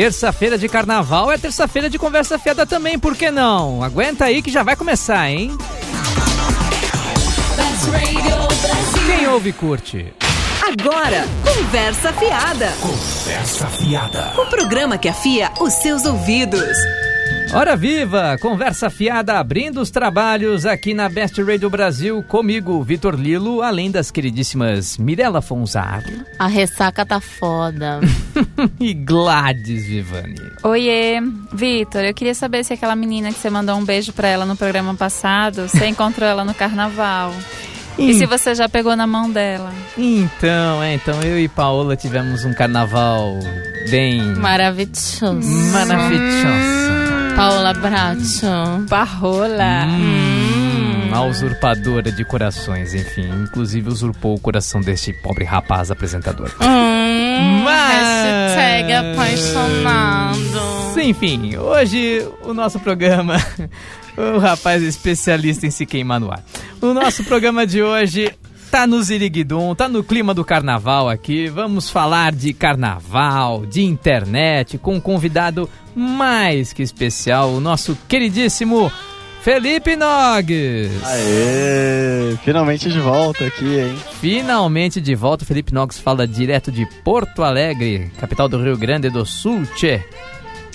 Terça-feira de carnaval é terça-feira de conversa fiada também, por que não? Aguenta aí que já vai começar, hein? Quem ouve curte. Agora, Conversa Fiada. Conversa Fiada. O programa que afia os seus ouvidos. Hora viva! Conversa fiada abrindo os trabalhos aqui na Best Radio Brasil comigo, Vitor Lilo, além das queridíssimas Mirella Fonzato A ressaca tá foda. e Gladys Vivani. Oiê, Vitor, eu queria saber se aquela menina que você mandou um beijo pra ela no programa passado, você encontrou ela no carnaval. E se você já pegou na mão dela? Então, é, então eu e Paola tivemos um carnaval bem Maravilhoso. maravilhoso. Paola Bracho. Parrola. Hum, a usurpadora de corações, enfim, inclusive usurpou o coração deste pobre rapaz apresentador. Hum, Mas- Hashtag apaixonado. Enfim, hoje o nosso programa. O rapaz especialista em se queimar no ar. O nosso programa de hoje tá no Ziriguidum, tá no clima do carnaval aqui. Vamos falar de carnaval, de internet, com um convidado mais que especial, o nosso queridíssimo Felipe Nogues. Aê, finalmente de volta aqui, hein? Finalmente de volta, Felipe Nogues fala direto de Porto Alegre, capital do Rio Grande do Sul, tchê.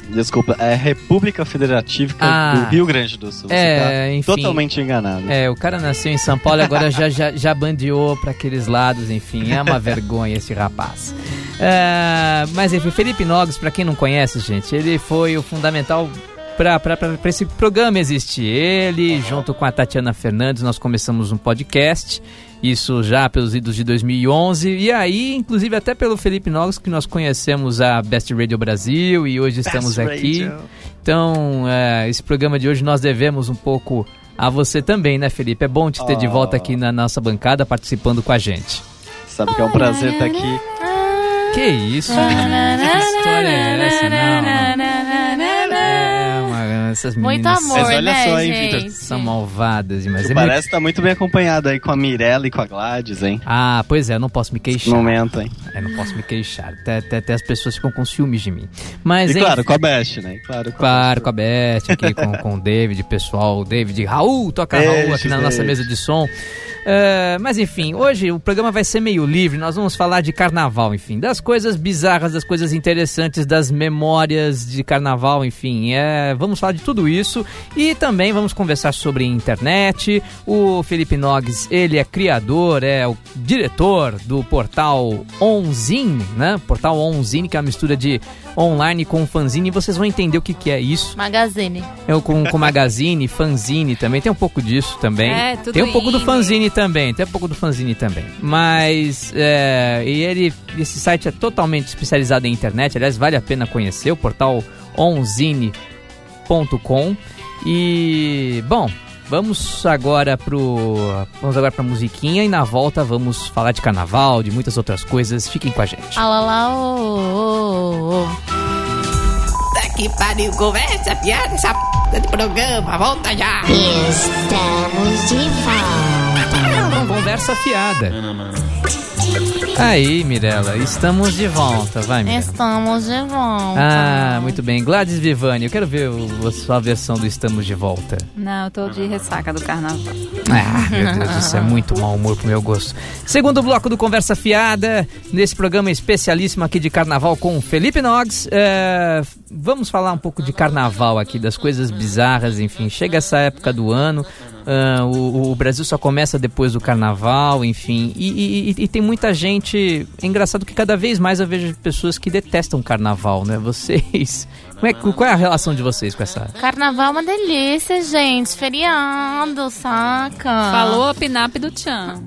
Desculpa, é República Federativa Ah. do Rio Grande do Sul. É, Você tá enfim. totalmente enganado. É, o cara nasceu em São Paulo e agora já, já, já bandeou para aqueles lados, enfim, é uma vergonha esse rapaz. É, mas enfim, Felipe Nogues, para quem não conhece, gente, ele foi o fundamental para esse programa existir. Ele, junto com a Tatiana Fernandes, nós começamos um podcast, isso já pelos idos de 2011, e aí, inclusive, até pelo Felipe Nogues, que nós conhecemos a Best Radio Brasil e hoje estamos Best aqui. Radio. Então, é, esse programa de hoje nós devemos um pouco a você também, né, Felipe? É bom te ter de Oh. volta aqui na nossa bancada participando com a gente. Sabe que é um prazer estar aqui. Que isso? Que história é essa? Não, não. É, uma- essas Muito meninas amor, Mas olha né, só, hein, gente? Vitor? são malvadas demais. Tu É muito- parece estar muito bem acompanhado aí com a Mirella e com a Gladys, hein? Ah, pois é, eu não posso me No queixar. momento, hein? Eu não posso me queixar. Até, até, até as pessoas ficam com ciúmes de mim. Mas, E enfim, claro, com a Best, né? Claro, com a Claro, Best. com a Beth, aqui com, com o David, pessoal, o David, Raul, toca Raul Beijo, aqui na nossa mesa de som. É, mas enfim, hoje o programa vai ser meio livre, nós vamos falar de carnaval, enfim, das coisas bizarras, das coisas interessantes, das memórias de carnaval, enfim, é, vamos falar de tudo isso e também vamos conversar sobre internet. O Felipe Nogues, ele é criador, é o diretor do portal Onzine, né? Portal Onzine, que é uma mistura de online com fanzine, e vocês vão entender o que, que é isso. Magazine. Eu com, com magazine, fanzine também, tem um pouco disso também. É, tudo tem um pouco do fanzine também, tem um pouco do fanzine também. Mas, é, e ele, esse site é totalmente especializado em internet, aliás, vale a pena conhecer, o portal onzine.com. E, bom, vamos agora pro. Vamos agora pra musiquinha e na volta vamos falar de carnaval, de muitas outras coisas. Fiquem com a gente. Alá lá, ô, ô, ô. Puta que pariu, conversa, piada, essa p de programa, volta já! Estamos de volta. Conversa fiada. Aí, Mirella, estamos de volta. Vai, Mirella. Estamos de volta. Ah, muito bem. Gladys Vivani, eu quero ver o- a sua versão do Estamos de Volta. Não, eu tô de ressaca do carnaval. Ah, meu Deus, isso é muito mau humor pro meu gosto. Segundo bloco do Conversa Fiada, nesse programa especialíssimo aqui de carnaval com o Felipe Nogues. É, vamos falar um pouco de carnaval aqui, das coisas bizarras, enfim. Chega essa época do ano, ah, o, o Brasil só começa depois do carnaval, enfim. E, e- e- tem muita gente. É engraçado que cada vez mais eu vejo pessoas que detestam carnaval, né? Vocês. Como é, que- qual é a relação de vocês com essa. Carnaval é uma delícia, gente. Feriado, saca? Falou a pinap do Tchan.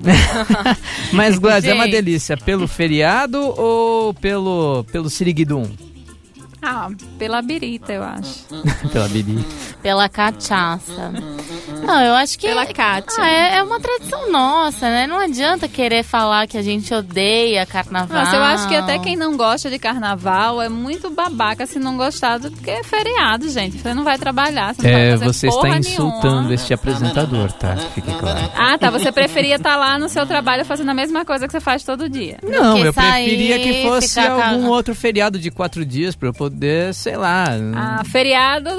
Mas, Gladys, é uma delícia pelo feriado ou pelo, pelo Siriguidum? Ah, pela birita, eu acho. Pela Bibi. Pela cachaça. Não, eu acho que. Pela Kátia. Ah, é, é uma tradição nossa, né? Não adianta querer falar que a gente odeia carnaval. Nossa, eu acho que até quem não gosta de carnaval é muito babaca se não gostar, do- porque é feriado, gente. Você não vai trabalhar, você não É, vai fazer você está insultando nenhuma. este apresentador, tá? Que Fique claro. Ah, tá. Você preferia estar lá no seu trabalho fazendo a mesma coisa que você faz todo dia. Não, eu preferia sair, que fosse algum outro feriado de quatro dias pra eu poder, sei lá. Ah, feriado,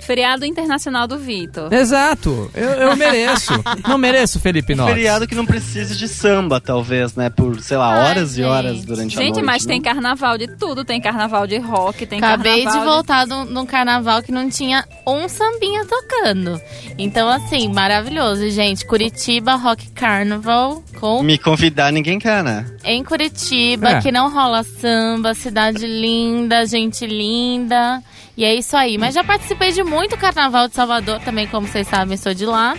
feriado internacional do Vitor. Exato, eu, eu mereço. Não mereço, Felipe Um Notes. feriado que não precise de samba, talvez, né? Por, sei lá, Ai, horas e horas gente. durante a Gente, noite. mas não? tem carnaval de tudo. Tem carnaval de rock, tem Acabei de carnaval voltar de um- de um carnaval que não tinha um sambinha tocando. Então, assim, maravilhoso, gente. Curitiba Rock Carnival com Me convidar, ninguém quer, né? em Curitiba, É. que não rola samba, cidade linda, gente linda. E é isso aí. Mas já participei de muito carnaval de Salvador também, como vocês sabem, sou de lá.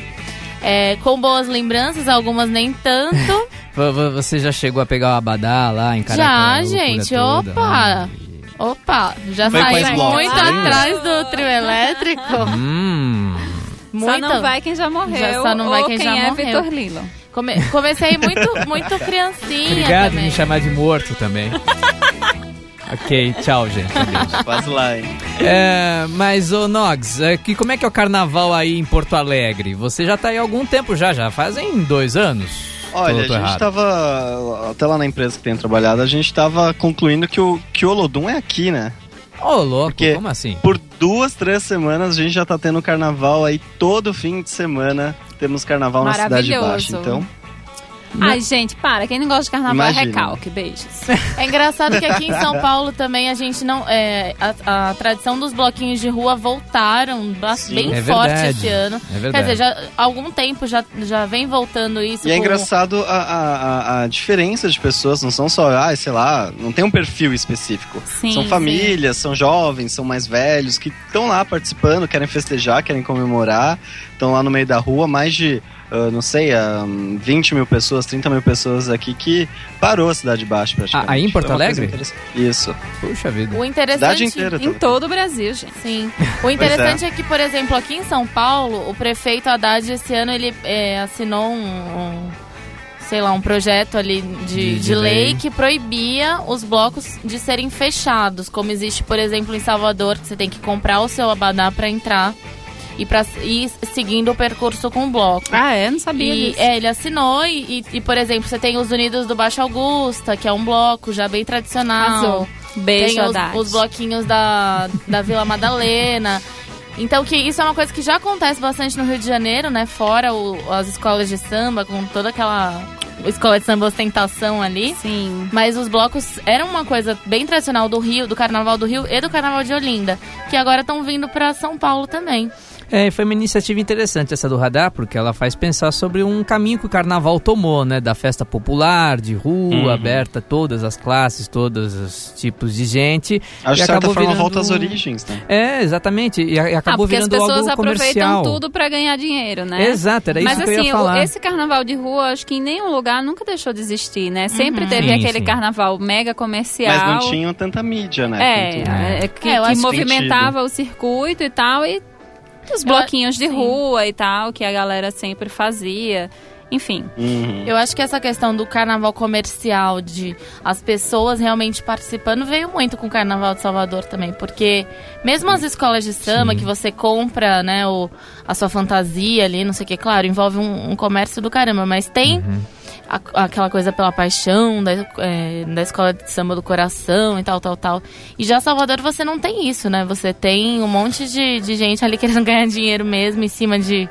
É, com boas lembranças, algumas nem tanto. Você já chegou a pegar o abadá lá em Caraca? já, gente, toda? opa! Opa, já Foi saí muito atrás do trio elétrico. Hum. Muito. Só não vai quem já morreu. Já só não vai ou quem quem já é morreu. Vitor Lilo. Come- comecei muito, muito criancinha Obrigado por também. me chamar de morto também. Ok, tchau, gente. Adeus. Quase lá, hein? É, mas, ô Nogs, é, que, como é que é o carnaval aí em Porto Alegre? Você já tá aí há algum tempo já, já fazem dois anos. Olha, a gente errado? tava. Até lá na empresa que tem trabalhado, a gente tava concluindo que o, que o Olodum é aqui, né? Ô, louco, Porque- como assim? Por duas, três semanas a gente já tá tendo carnaval aí todo fim de semana. Temos carnaval na Cidade. Baixa. Então, Ai, gente, para. Quem não gosta de carnaval é Imagina. recalque. Beijos. É engraçado que aqui em São Paulo também a gente não. é, a, a tradição dos bloquinhos de rua voltaram Sim. bem É forte verdade, esse ano. é Quer verdade. dizer, já há algum tempo já, já vem voltando isso. e é engraçado a, a, a- a diferença de pessoas, não são só, ah, sei lá, não tem um perfil específico. Sim, são sim. famílias, são jovens, são mais velhos, que estão lá participando, querem festejar, querem comemorar, estão lá no meio da rua, mais de, ah, não sei, ah, 20 mil pessoas, 30 mil pessoas aqui que parou a Cidade Baixa praticamente. Ah, aí em Porto coisa Alegre? Isso. Puxa vida. O Cidade interessante. inteira. Em tá- todo o Brasil, gente. Sim. O interessante é. que, por exemplo, aqui em São Paulo, o prefeito Haddad esse ano ele é, assinou um, um, sei lá, um projeto ali de, De- de, de lei lei. que proibia os blocos de serem fechados, como existe, por exemplo, em Salvador, que você tem que comprar o seu abadá para entrar e para ir seguindo o percurso com o bloco. Ah, é? Não sabia E, disso. é, ele assinou e, e- por exemplo, você tem os Unidos do Baixo Augusta, que é um bloco já bem tradicional. Arrasou. Beijo, Tem os, os bloquinhos da, da Vila Madalena. Então, que isso é uma coisa que já acontece bastante no Rio de Janeiro, né? Fora o- as escolas de samba, com toda aquela escola de samba ostentação ali. Sim. Mas os blocos eram uma coisa bem tradicional do Rio, do Carnaval do Rio e do Carnaval de Olinda, que agora estão vindo para São Paulo também. É, foi uma iniciativa interessante essa do Radar, porque ela faz pensar sobre um caminho que o carnaval tomou, né? Da festa popular, de rua, Uhum. aberta a todas as classes, todos os tipos de gente. Acho que de certa acabou forma virando- volta às origens, né? É, exatamente. E, a- e Ah, acabou porque as virando pessoas algo aproveitam comercial. tudo pra ganhar dinheiro, né? Exato, era isso Mas que assim, eu ia o- falar. esse carnaval de rua, acho que em nenhum lugar nunca deixou de existir, né? Sempre Uhum. teve Sim, aquele sim. carnaval mega comercial. Mas não tinham tanta mídia, né? É, quanto- é, que, É, que movimentava o circuito e tal, e os bloquinhos de sim. rua e tal, que a galera sempre fazia. Enfim, Uhum. Eu acho que essa questão do carnaval comercial, de as pessoas realmente participando, veio muito com o carnaval de Salvador também. Porque mesmo as escolas de samba, Sim. que você compra, né, o, a sua fantasia ali, não sei o que, claro, envolve um, um comércio do caramba, mas tem Uhum. A- aquela coisa pela paixão da, é, da escola de samba do coração e tal, tal, tal. E já Salvador você não tem isso, né? Você tem um monte de, de gente ali querendo ganhar dinheiro mesmo em cima de,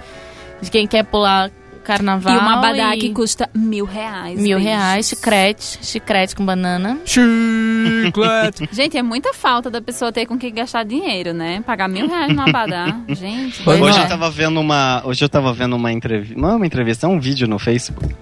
de quem quer pular carnaval. e uma badá e- que custa mil reais. Mil beijos. reais, chicrete, chicrete com banana. Chiclete. Gente, é muita falta da pessoa ter com que gastar dinheiro, né? Pagar mil reais numa badá. Gente. Hoje não. eu tava vendo uma. Hoje eu tava vendo uma entrevista. Não é uma entrevista, é um vídeo no Facebook.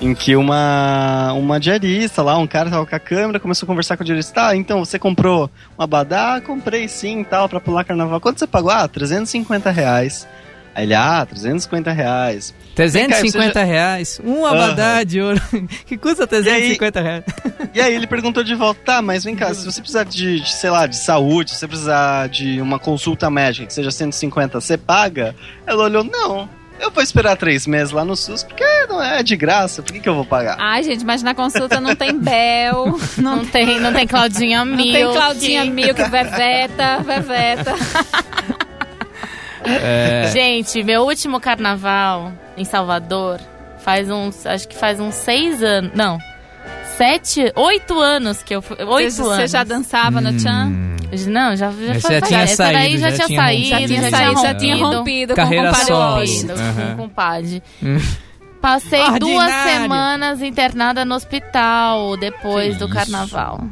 Em que uma, uma diarista lá, um cara tava com a câmera, começou a conversar com o diarista. Tá, então você comprou uma badá? Ah, comprei sim tal, pra pular carnaval. Quanto você pagou? Ah, 350 reais. Aí ele, ah, 350 reais. 350 reais. Um abadá de ouro. que custa 350 reais. E aí ele perguntou de volta, tá, mas vem cá, se você precisar de, de, sei lá, de saúde, se você precisar de uma consulta médica que seja 150, você paga? Ela olhou, não. Eu vou esperar três meses lá no SUS, porque não é de graça, por que, que eu vou pagar? Ai, gente, mas na consulta não tem Bel, não, Não tem, não tem Claudinha não Milk. tem Claudinha Milk, Veveta, Veveta. É, Gente, meu último carnaval em Salvador faz uns. Acho que faz uns seis anos. Não. Sete, oito anos que eu fui. Oito Você, anos. você já dançava no Tchan? hum, Não, já, já foi já tinha Essa daí saído, já, já tinha saído, Já tinha já saído, já rompido. tinha rompido Carreira com o compadre. Rompido com o compadre. Passei duas Ordinário. semanas internada no hospital depois Que do isso? carnaval.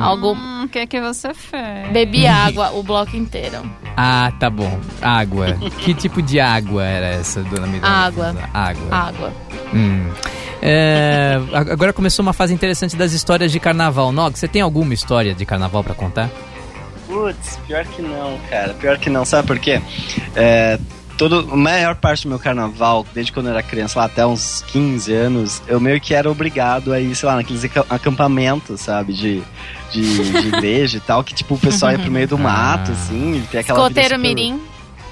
Algo. Hum, o que que você fez? Bebi água o bloco inteiro. Ah, tá bom. Água. que tipo de água era essa, dona Miranda? Água. Água. Água. Hum. É, agora começou uma fase interessante das histórias de carnaval. Nog, você tem alguma história de carnaval pra contar? Putz, pior que não, cara. Pior que não. Sabe por quê? É, todo, a maior parte do meu carnaval, desde quando eu era criança, lá até uns 15 anos, eu meio que era obrigado a ir, sei lá, naqueles aca- acampamentos, sabe? De, de, de igreja e tal, que tipo, o pessoal ia pro meio do mato, Ah. assim, e tem aquela vida Escoteiro super- mirim.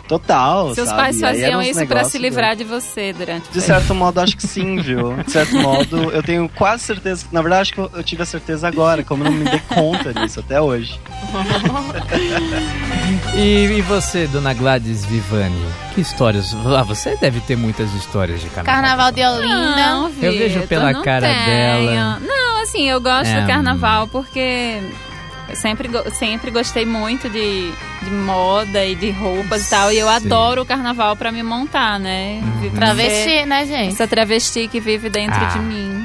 Total, Seus sabe? pais faziam isso pra negócios se livrar de você durante o De certo modo, acho que sim, viu? De certo modo, eu tenho quase certeza. Na verdade, acho que eu, tive a certeza agora, como eu não me dei conta disso até hoje. E, e você, dona Gladys Vivani? Que histórias? Ah, você deve ter muitas histórias de carnaval. Carnaval de Olinda. Não, Eu vejo Vitor, pela não cara tenho. dela. Não, assim, eu gosto É, do carnaval porque eu sempre, sempre gostei muito de, de moda e de roupas e tal. E eu Sim. adoro o carnaval pra me montar, né? Uhum. Travesti, né, gente? Essa travesti que vive dentro Ah. de mim.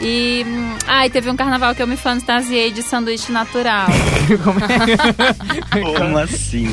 E. hum, Ai, teve um carnaval que eu me fantasiei de sanduíche natural. Como é? Como assim?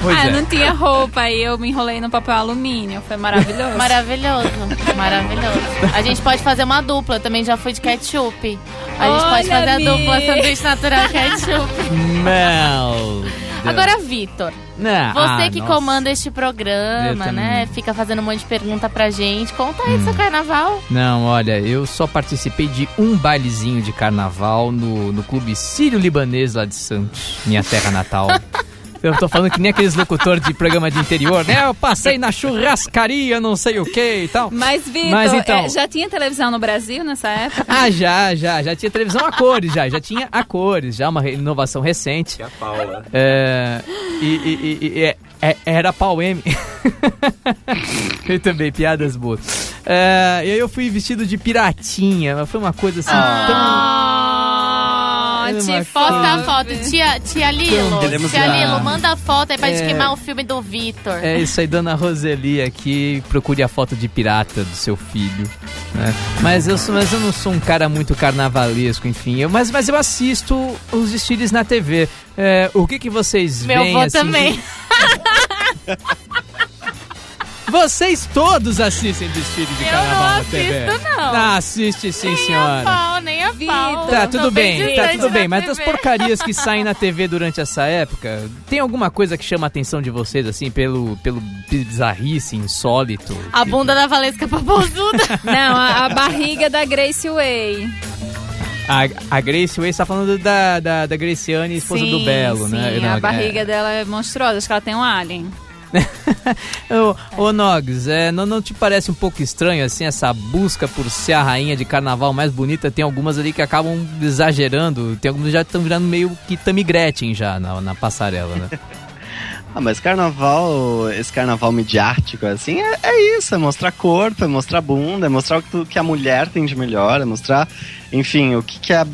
Pois ah, é. eu não tinha roupa, aí eu me enrolei no papel alumínio. Foi maravilhoso. Maravilhoso, maravilhoso. A gente pode fazer uma dupla, também já fui de ketchup. A gente pode Olha fazer a dupla sanduíche natural ketchup. Mel. Agora, Vitor, Não, você ah, que nossa. comanda este programa, também. né? Fica fazendo um monte de pergunta pra gente. Conta aí do seu carnaval. Não, olha, eu só participei de um bailezinho de carnaval no, no clube Sírio Libanês lá de Santos, minha terra natal. Eu tô falando que nem aqueles locutores de programa de interior, né? Eu passei na churrascaria, não sei o que e tal. Mas, Vitor, Mas então- é, já tinha televisão no Brasil nessa época? Ah, já, já, já tinha televisão a cores, já, já tinha a cores, já uma inovação recente. a Paula. É, e, e- e- e- é- é- era pau M. e também, piadas boas. É, e aí eu fui vestido de piratinha, mas foi uma coisa assim Ah, Era te uma Posta a foto. Tia, tia Lilo, Queremos tia lá. Lilo, manda a foto aí pra gente É. queimar o filme do Vitor. É isso aí, dona Roseli aqui, procure a foto de pirata do seu filho. né? Mas, eu sou, mas eu não sou um cara muito carnavalesco, enfim. Eu, mas, mas eu assisto os desfiles na TV. É, o que, que vocês Meu veem avô assim, também. Vocês todos assistem desfile de Eu carnaval na TV? assisto, não. Ah, assiste sim, nem senhora. a pau, nem a pau. Tá, tudo bem, tá tudo bem, mas as porcarias que saem na TV durante essa época, tem alguma coisa que chama a atenção de vocês, assim, pelo, pelo bizarrice, insólito? A bunda da Valesca Papozuda. Não, a, a barriga da Grace Way. A, a Grace Way está falando da, da, da Graciane, esposa do Belo, sim, né? a Não, barriga é. dela é monstruosa, acho que ela tem um alien. Ô, ô é, não, não te parece um pouco estranho, assim, essa busca por ser a rainha de carnaval mais bonita? Tem algumas ali que acabam exagerando, tem algumas que já estão virando meio que Tammy Gretchen já na, na passarela, né? Ah, mas carnaval, esse carnaval midiático, assim, é, é isso, é mostrar corpo, é mostrar bunda, é mostrar o que, que a mulher tem de melhor, é mostrar, enfim, o que, que a.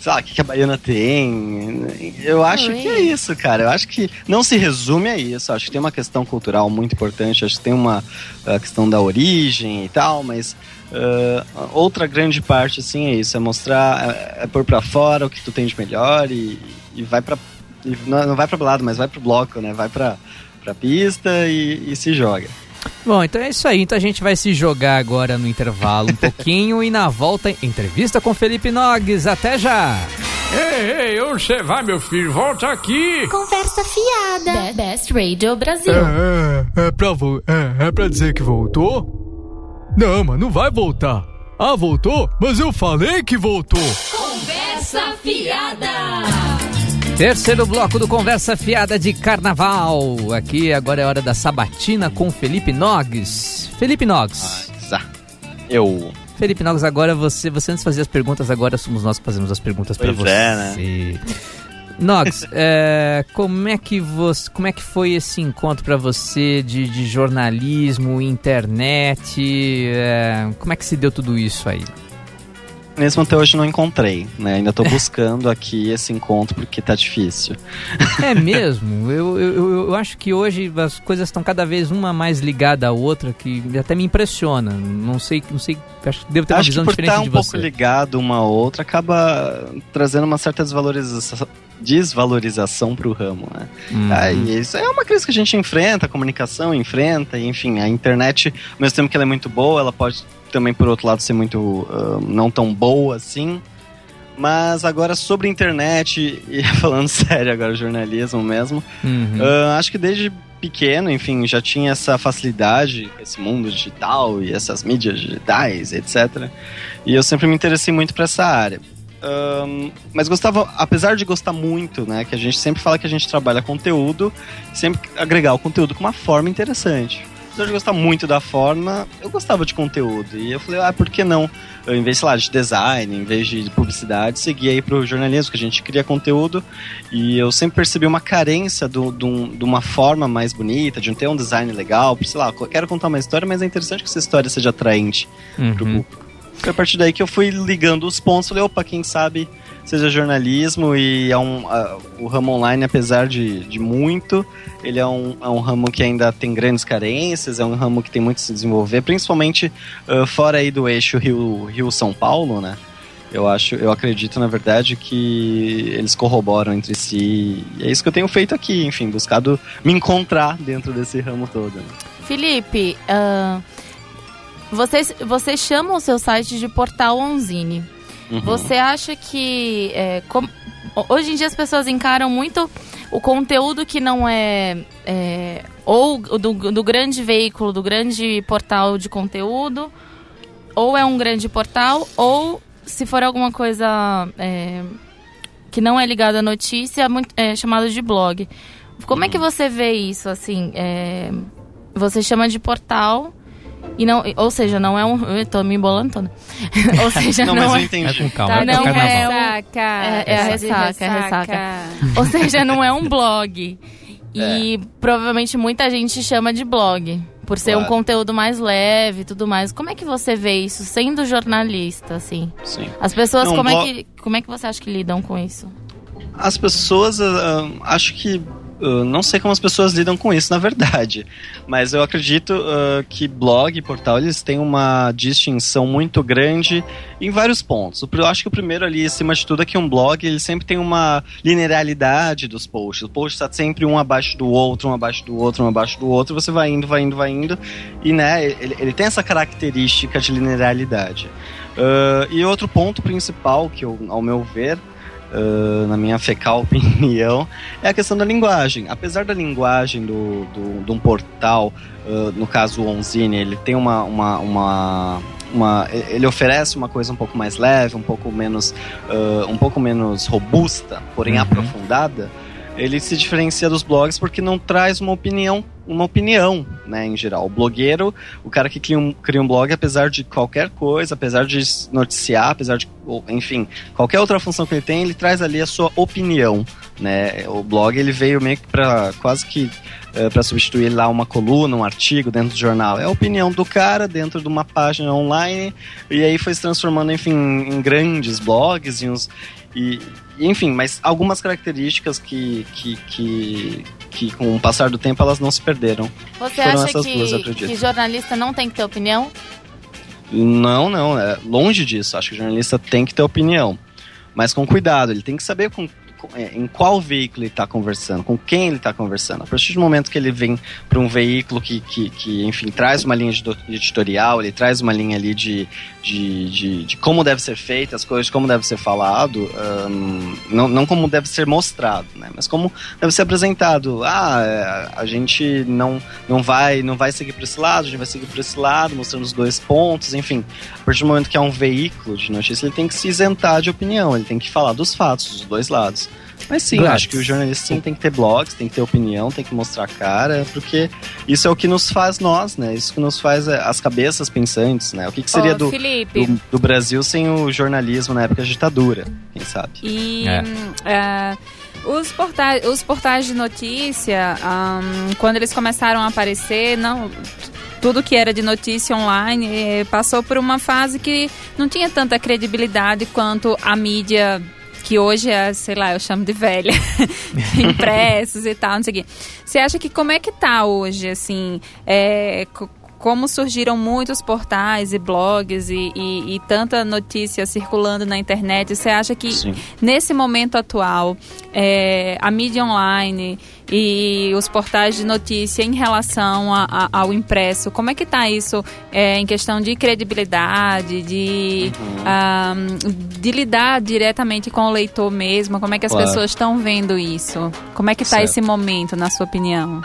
Sei lá, o que, que a baiana tem. Eu acho que é isso, cara. Eu acho que não se resume a isso. Eu acho que tem uma questão cultural muito importante. Acho que tem uma a questão da origem e tal, mas ah, outra grande parte, assim, é isso. É mostrar, é, é pôr pra fora o que tu tem de melhor e, e vai pra. e não, vai pra balada, mas vai pro bloco, né? Vai pra, pra pista e, e se joga. Bom, então é isso aí. Então a gente vai se jogar agora no intervalo um pouquinho e na volta, entrevista com Felipe Nogues. Até já! Ei, ei, onde você vai, meu filho? Volta aqui! Conversa fiada. Be- Best Radio Brasil. É, é, pra, vo- é, é pra dizer que voltou? Não, mas não vai voltar. Ah, voltou? Mas eu falei que voltou. Conversa fiada. Terceiro bloco do Conversa Fiada de Carnaval. Aqui agora é hora da sabatina com Felipe Nogues. Felipe Nogues. Ah, eu. Felipe Nogues, agora você, você antes fazer as perguntas, agora somos nós que fazemos as perguntas para você. é, né? Nogues, é, como é que você, como é que foi esse encontro para você de, de jornalismo, internet? é, como é que se deu tudo isso aí? Mesmo até hoje não encontrei, né? Ainda tô buscando aqui esse encontro porque tá difícil. É mesmo? Eu, eu, eu- acho que hoje as coisas estão cada vez uma mais ligada à outra, que até me impressiona. Não sei, não sei, acho que devo ter uma Acho que visão por diferente estar um de pouco você. ligado uma a outra, acaba trazendo uma certa desvalorização, desvalorização pro ramo, né? Uhum. E isso é uma crise que a gente enfrenta, a comunicação enfrenta, enfim, a internet, ao mesmo tempo que ela é muito boa, ela pode também, por outro lado, ser muito ah, não tão boa assim. Mas agora sobre internet, e falando sério agora, jornalismo mesmo, Uhum. ah, acho que desde pequeno, enfim, já tinha essa facilidade esse mundo digital e essas mídias digitais, etc. E eu sempre me interessei muito para essa área. Ahn, mas gostava, apesar de gostar muito, né, que a gente sempre fala que a gente trabalha conteúdo, sempre agregar o conteúdo com uma forma interessante. Apesar de gostar muito da forma, eu gostava de conteúdo. E eu falei, ah, por que não? Eu, em vez, sei lá, de design, em vez de publicidade, seguir aí pro jornalismo, que a gente cria conteúdo. E eu sempre percebi uma carência do, do- de uma forma mais bonita, de não ter um design legal. Sei lá, eu quero contar uma história, mas é interessante que essa história seja atraente pro Uhum. público. Foi a partir daí que eu fui ligando os pontos. Falei, opa, quem sabe seja jornalismo e é um, a- o ramo online, apesar de, de muito, ele é um, é um ramo que ainda tem grandes carências, é um ramo que tem muito a se desenvolver, principalmente ah, fora aí do eixo Rio- Rio-São Paulo, né? Eu acho, eu acredito, na verdade, que eles corroboram entre si. E é isso que eu tenho feito aqui, enfim, buscado me encontrar dentro desse ramo todo. né? Felipe, ah, você, você chama o seu site de Portal Onzine. Uhum. Você acha que. é, com- hoje em dia as pessoas encaram muito o conteúdo que não é. é, ou do, do grande veículo, do grande portal de conteúdo, ou é um grande portal, ou se for alguma coisa é, que não é ligada à notícia, é, é chamado de blog. Como é que você vê isso, assim? é, você chama de portal e não, ou seja, não é um, eu tô me embolando toda. ou seja, Não, não, mas eu é, entendi. É com calma, Tá, é não é Ressaca. É- é a ressaca, é ressaca. ou seja, não é um blog. E provavelmente muita gente chama de blog, por ser um Claro. conteúdo mais leve e tudo mais. Como é que você vê isso sendo jornalista, assim? Sim. As pessoas, Não, como, blog- é que, como é que você acha que lidam com isso? As pessoas, ah, acho que. Não sei como as pessoas lidam com isso, na verdade. Mas eu acredito ah, que blog e portal eles têm uma distinção muito grande em vários pontos. Eu acho que o primeiro ali, acima de tudo, é que um blog ele sempre tem uma linearidade dos posts. O post está sempre um abaixo do outro, um abaixo do outro, um abaixo do outro. Você vai indo, vai indo, vai indo. E né, ele, ele tem essa característica de linearidade. Ah, e outro ponto principal, que eu, ao meu ver, ah, na minha fecal opinião, é a questão da linguagem. Apesar da linguagem do, do, de um portal, ah, no caso o Onzine, ele tem uma, uma, uma, uma- ele oferece uma coisa um pouco mais leve, um pouco menos, ah, um pouco menos robusta, porém Uhum. aprofundada. Ele se diferencia dos blogs porque não traz uma opinião, uma opinião, né, em geral. O blogueiro, o cara que cria um, cria um blog, apesar de qualquer coisa, apesar de noticiar, apesar de, enfim, qualquer outra função que ele tem, ele traz ali a sua opinião, né? O blog ele veio meio que para quase que para substituir lá uma coluna, um artigo dentro do jornal. É a opinião do cara dentro de uma página online e aí foi se transformando, enfim, em grandes blogs e uns e, enfim, mas algumas características que, que, que, que com o passar do tempo elas não se perderam. Você Foram acha essas duas, que, que jornalista não tem que ter opinião? Não, não, é longe disso. Acho que o jornalista tem que ter opinião, mas com cuidado. Ele tem que saber com, em qual veículo ele está conversando, com quem ele está conversando. A partir do momento que ele vem para um veículo que, que, que, enfim, traz uma linha de editorial, ele traz uma linha ali de, de, de, de como deve ser feita as coisas, como deve ser falado, ahn, não, não como deve ser mostrado, né? Mas como deve ser apresentado. Ah, é, a gente não, não vai não vai seguir para esse lado, a gente vai seguir para esse lado, mostrando os dois pontos, enfim. A partir do momento que é um veículo de notícia, ele tem que se isentar de opinião, ele tem que falar dos fatos, dos dois lados. Mas sim, Gladys. acho que o jornalista sim tem que ter blogs, tem que ter opinião, tem que mostrar a cara, porque isso é o que nos faz nós, né? Isso que nos faz é, as cabeças pensantes, né? O que, que seria Ô, do, do, do Brasil sem o jornalismo na época da ditadura? Quem sabe? E É. é, os, portais, os portais de notícia, hum, quando eles começaram a aparecer, não, tudo que era de notícia online eh, passou por uma fase que não tinha tanta credibilidade quanto a mídia que hoje é, sei lá, eu chamo de velha, impressos e tal, não sei o quê. Você acha que como é que tá hoje, assim, é, como surgiram muitos portais e blogs e, e- e tanta notícia circulando na internet, você acha que Sim. nesse momento atual, é, a mídia online e os portais de notícia em relação a- a- ao impresso, como é que está isso é, em questão de credibilidade, de, Uhum. ah, de lidar diretamente com o leitor mesmo? Como é que as Claro. pessoas estão vendo isso? Como é que está esse momento, na sua opinião?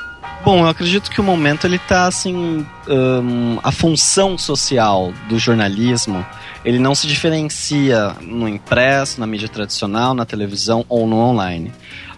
Bom, eu acredito que o momento ele tá assim, hum, a função social do jornalismo, ele não se diferencia no impresso, na mídia tradicional, na televisão ou no online.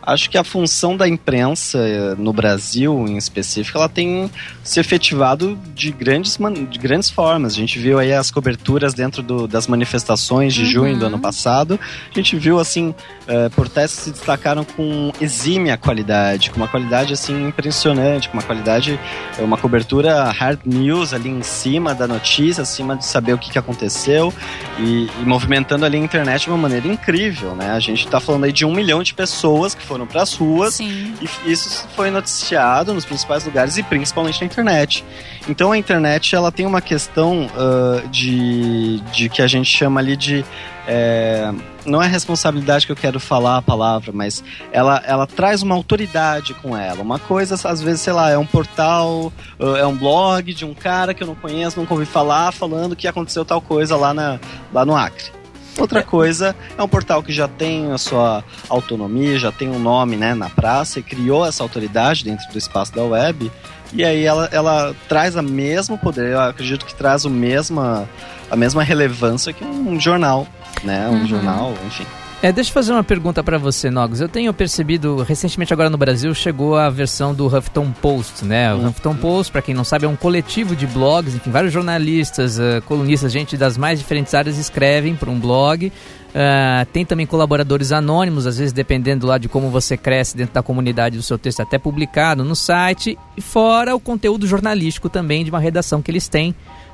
Acho que a função da imprensa eh, no Brasil, em específico, ela tem se efetivado de grandes, de grandes formas. A gente viu aí as coberturas dentro do- das manifestações de junho do ano passado. A gente viu, assim, eh, portais que se destacaram com exímia qualidade, com uma qualidade, assim, impressionante, com uma qualidade, eh, uma cobertura hard news ali em cima da notícia, acima de saber o que, que aconteceu e, e movimentando ali a internet de uma maneira incrível, né? A gente tá falando aí de um milhão de pessoas que foram pras ruas Sim. e isso foi noticiado nos principais lugares e principalmente na internet. Então a internet ela tem uma questão ah, de, de que a gente chama ali de. é, não é responsabilidade que eu quero falar a palavra, mas ela, ela traz uma autoridade com ela. Uma coisa, às vezes, sei lá, é um portal, é um blog de um cara que eu não conheço, nunca ouvi falar, falando que aconteceu tal coisa lá, na, lá no Acre. Outra coisa é um portal que já tem a sua autonomia, já tem um nome né, na praça e criou essa autoridade dentro do espaço da web. E aí ela, ela traz a mesmo poder, eu acredito que traz o mesma, a mesma relevância que um jornal, né? Um Uhum. jornal, enfim. É, deixa eu fazer uma pergunta pra você, Nogos. Eu tenho percebido, recentemente agora no Brasil, chegou a versão do Huffington Post, né? O Huffington Post, pra quem não sabe, é um coletivo de blogs, enfim, vários jornalistas, eh, colunistas, gente das mais diferentes áreas escrevem para um blog. Ah, tem também colaboradores anônimos, às vezes dependendo lá de como você cresce dentro da comunidade do seu texto, até publicado no site. E fora o conteúdo jornalístico também de uma redação que eles têm.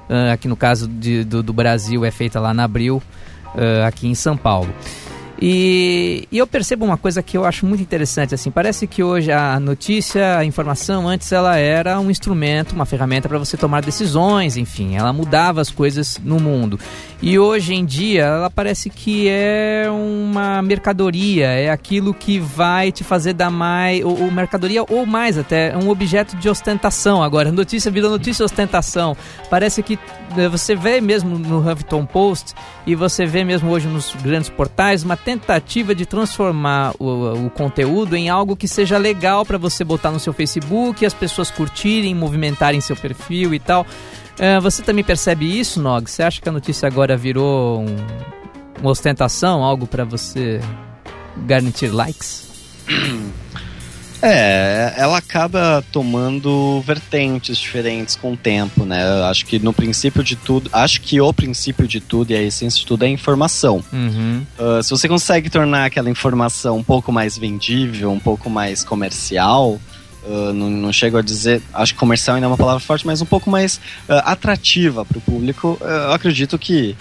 Ah, aqui no caso de- do, do Brasil é feita lá na Abril, aqui em São Paulo. E, e eu percebo uma coisa que eu acho muito interessante, assim, parece que hoje a notícia, a informação, antes ela era um instrumento, uma ferramenta para você tomar decisões, enfim, ela mudava as coisas no mundo. E hoje em dia ela parece que é uma mercadoria, é aquilo que vai te fazer dar mais, ou, ou mercadoria ou mais até, é um objeto de ostentação agora. Notícia vira notícia ostentação. Parece que eh, você vê mesmo no Huffington Post e você vê mesmo hoje nos grandes portais uma tentativa de transformar o, o conteúdo em algo que seja legal para você botar no seu Facebook, as pessoas curtirem, movimentarem seu perfil e tal. Eh, você também percebe isso, Nog? Você acha que a notícia agora virou um- uma ostentação, algo para você garantir likes? É, ela acaba tomando vertentes diferentes com o tempo, né? Eu acho que no princípio de tudo, acho que o princípio de tudo e a essência de tudo é a informação. Uhum. Uh, se você consegue tornar aquela informação um pouco mais vendível, um pouco mais comercial, uh, não, não chego a dizer, acho que comercial ainda é uma palavra forte, mas um pouco mais uh, atrativa para o público, uh, eu acredito que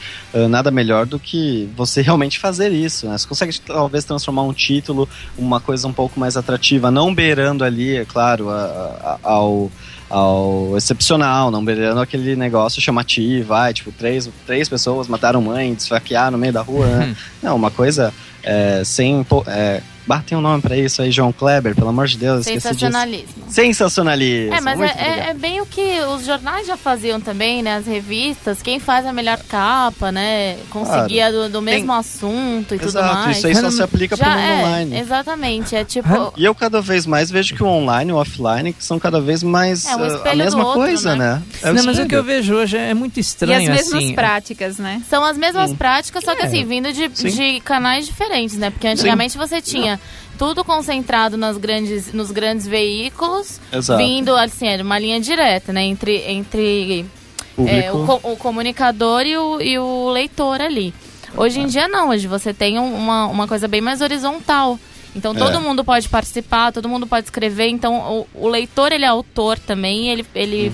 nada melhor do que você realmente fazer isso. Né? Você consegue talvez transformar um título, uma coisa um pouco mais atrativa, não beirando ali, é claro, a- a- ao ao excepcional, não beirando aquele negócio chamativo, ai, tipo, três, três pessoas mataram mãe, desfaquear no meio da rua, né? Não, uma coisa é, sem. É, bah, tem um nome pra isso aí, João Kleber, pelo amor de Deus. Sensacionalismo. Sensacionalismo. É, mas é, muito é- é bem o que os jornais já faziam também, né? As revistas, quem faz a melhor capa, né? Conseguia do, do mesmo assunto e tudo Exato, mais. isso aí só se aplica Já mundo é, online. Exatamente, é tipo... E eu cada vez mais vejo que o online e o offline são cada vez mais É um uh, a mesma outro, coisa, né? né? É o não, mas o que eu vejo hoje é muito E estranho, as mesmas assim. práticas, né? São as mesmas Sim. práticas, só que É. assim, vindo de, de canais diferentes, né? Porque antigamente você tinha tinha tudo concentrado nas grandes, nos grandes veículos, Exato. vindo assim, era uma linha direta, né? Entre, entre é, o, o comunicador e o, e o leitor ali. Hoje em dia não, hoje você tem um- uma, uma coisa bem mais horizontal. Então todo É. mundo pode participar, todo mundo pode escrever. Então o, o leitor ele é autor também, ele, ele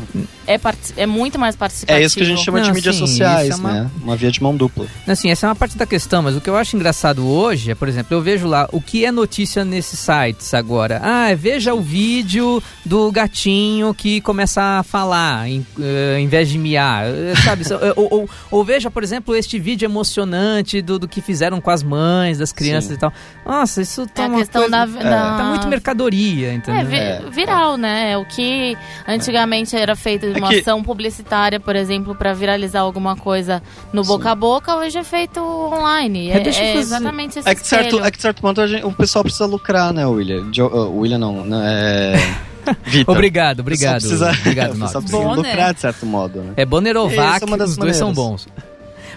é, é muito mais participativo. É isso que a gente chama de Não, mídias sim, sociais, é uma- né? Uma via de mão dupla. Assim, essa é uma parte da questão, mas o que eu acho engraçado hoje é, por exemplo, eu vejo lá o que é notícia nesses sites agora. Ah, veja o vídeo do gatinho que começa a falar em, eh, em vez de miar, eh, sabe? Eh, ou, ou- ou veja, por exemplo, este vídeo emocionante do, do que fizeram com as mães, das crianças Sim. e tal. Nossa, isso tá É a uma questão coisa- da, É. da- Tá muito mercadoria, É, entendeu? vi- É. viral, né? O que antigamente era feito É uma que- ação publicitária, por exemplo, para viralizar alguma coisa no boca a boca, hoje é feito online. É, É, deixa eu é fazer- exatamente esse É que, de certo, espelho. é que de certo ponto a gente- o pessoal precisa lucrar, né, William? Jo, uh, William não, né? É... Vitor. Obrigado, obrigado. Precisa, Obrigado, o pessoal Nox. precisa lucrar de certo modo, né? É Bonner ou Vac, é das os dois são bons.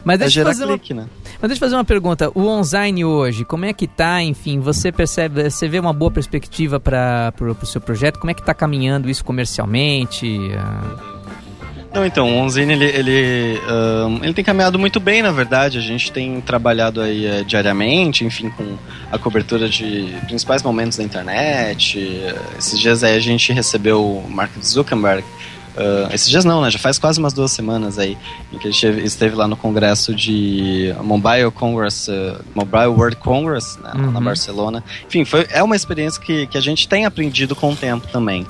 Mas É deixa eu gerar fazer uma clique, né? Mas deixa eu fazer uma pergunta. O online hoje, como é que tá? Enfim, você percebe, você vê uma boa perspectiva para o seu projeto? Como é que tá caminhando isso comercialmente? Ah, Não, então, o Onzine, ele, ele, ahn, ele tem caminhado muito bem, na verdade. A gente tem trabalhado aí eh, diariamente, enfim, com a cobertura de principais momentos da internet. Esses dias aí a gente recebeu o Mark Zuckerberg. Ah, esses dias não, né? Já faz quase umas duas semanas aí, em que ele esteve, esteve lá no congresso de Mobile Congress, eh, Mobile World Congress, né, lá na Uhum. Barcelona. Enfim, foi, é uma experiência que, que a gente tem aprendido com o tempo também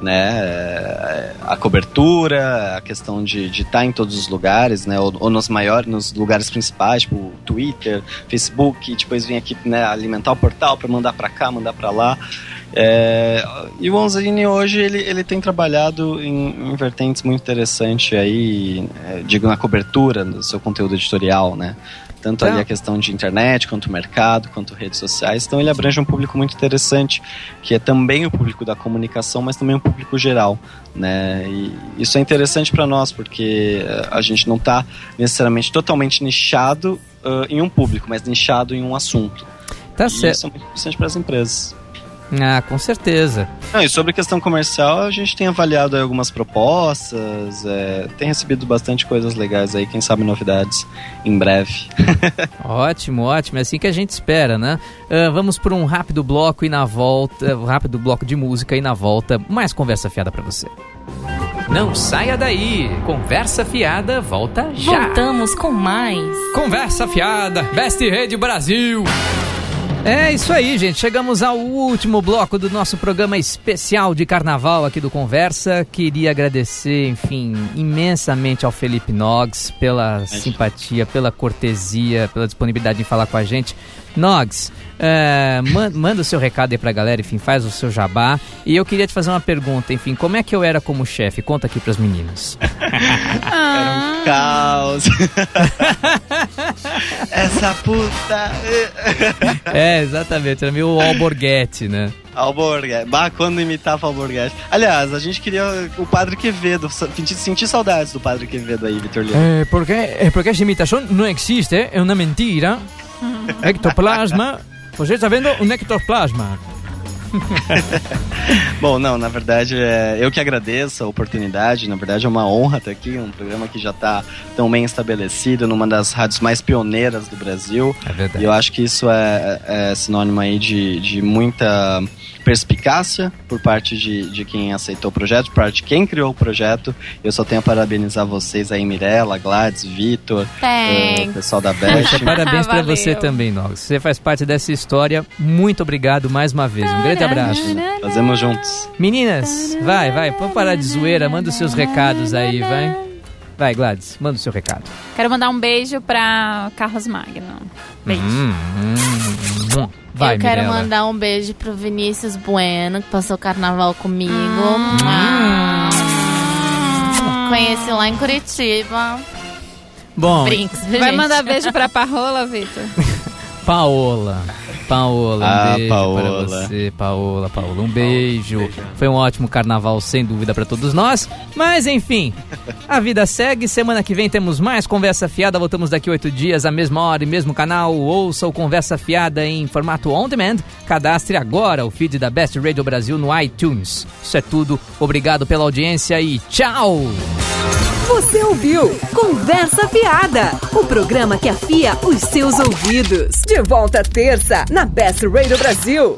né, a cobertura, a questão de estar em todos os lugares, né, ou, ou nos maiores, nos lugares principais, tipo Twitter, Facebook, depois vem aqui, né, alimentar o portal para mandar para cá, mandar para lá. É, e o Onzine hoje ele, ele tem trabalhado em, em vertentes muito interessantes aí, é, digo na cobertura do seu conteúdo editorial, né? Tanto Tá. ali a questão de internet, quanto mercado, quanto redes sociais. Então ele abrange um público muito interessante, que é também o público da comunicação, mas também o público geral. Né? E isso é interessante para nós, porque eh, a gente não está necessariamente totalmente nichado ah, em um público, mas nichado em um assunto. Tá e certo. isso é muito interessante para as empresas. Ah, com certeza. Não, e sobre a questão comercial, a gente tem avaliado aí algumas propostas, é, tem recebido bastante coisas legais aí, quem sabe novidades em breve. Ótimo, ótimo. É assim que a gente espera, né? Ah, vamos por um rápido bloco e na volta, um rápido bloco de música e na volta, mais conversa fiada para você. Não saia daí. Conversa fiada volta já. Voltamos com mais. Conversa fiada, Best Rede Brasil. É isso aí, gente. Chegamos ao último bloco do nosso programa especial de carnaval aqui do Conversa. Queria agradecer, enfim, imensamente ao Felipe Nogs pela simpatia, pela cortesia, pela disponibilidade de falar com a gente. Nogs, é, man- manda o seu recado aí pra galera, enfim, faz o seu jabá. E eu queria te fazer uma pergunta, enfim, como é que eu era como chefe? Conta aqui pras meninas. Era um caos. Essa puta. É, exatamente, era meio alborguete, né? Alborguete. Bah, quando imitava Alborguete. Aliás, a gente queria o Padre Quevedo. Senti, senti saudades do Padre Quevedo aí, Vitor Leão. Eh, porque, eh, porque esa imitación no existe, es una mentira. Ectoplasma. Você está vendo um ectoplasma. Bom, não, na verdade, é, eu que agradeço a oportunidade. Na verdade, é uma honra estar aqui. Um programa que já está tão bem estabelecido, numa das rádios mais pioneiras do Brasil. É verdade. E eu acho que isso é, é sinônimo aí de, de muita perspicácia por parte de, de quem aceitou o projeto, por parte de quem criou o projeto. Eu só tenho a parabenizar vocês aí, Mirella, Gladys, Vitor, eh, o pessoal da Best. parabéns pra Valeu. você também, Nogs. Você faz parte dessa história. Muito obrigado mais uma vez. Um grande abraço. Fazemos juntos. Meninas, vai, vai. Vamos parar de zoeira. Manda os seus recados aí, vai. Vai, Gladys, manda o seu recado. Quero mandar um beijo pra Carlos Magno. Beijo. Hum, hum, hum. Vai, eu quero Mirella. mandar um beijo pro Vinícius Bueno, que passou o carnaval comigo. Hum. Conheci lá em Curitiba. Bom, Brinks, Vai mandar beijo pra Parrola, Vitor? Paola. Paola, um Ah, beijo Paola. para você, Paola, Paola, um beijo. Foi um ótimo carnaval, sem dúvida, para todos nós. Mas, enfim, a vida segue. Semana que vem temos mais Conversa Fiada. Voltamos daqui oito dias, à mesma hora e mesmo canal. Ouça o Conversa Fiada em formato on demand. Cadastre agora o feed da Best Radio Brasil no iTunes. Isso é tudo. Obrigado pela audiência e tchau! Você ouviu Conversa Fiada, o programa que afia os seus ouvidos. De volta terça na Best Radio Brasil.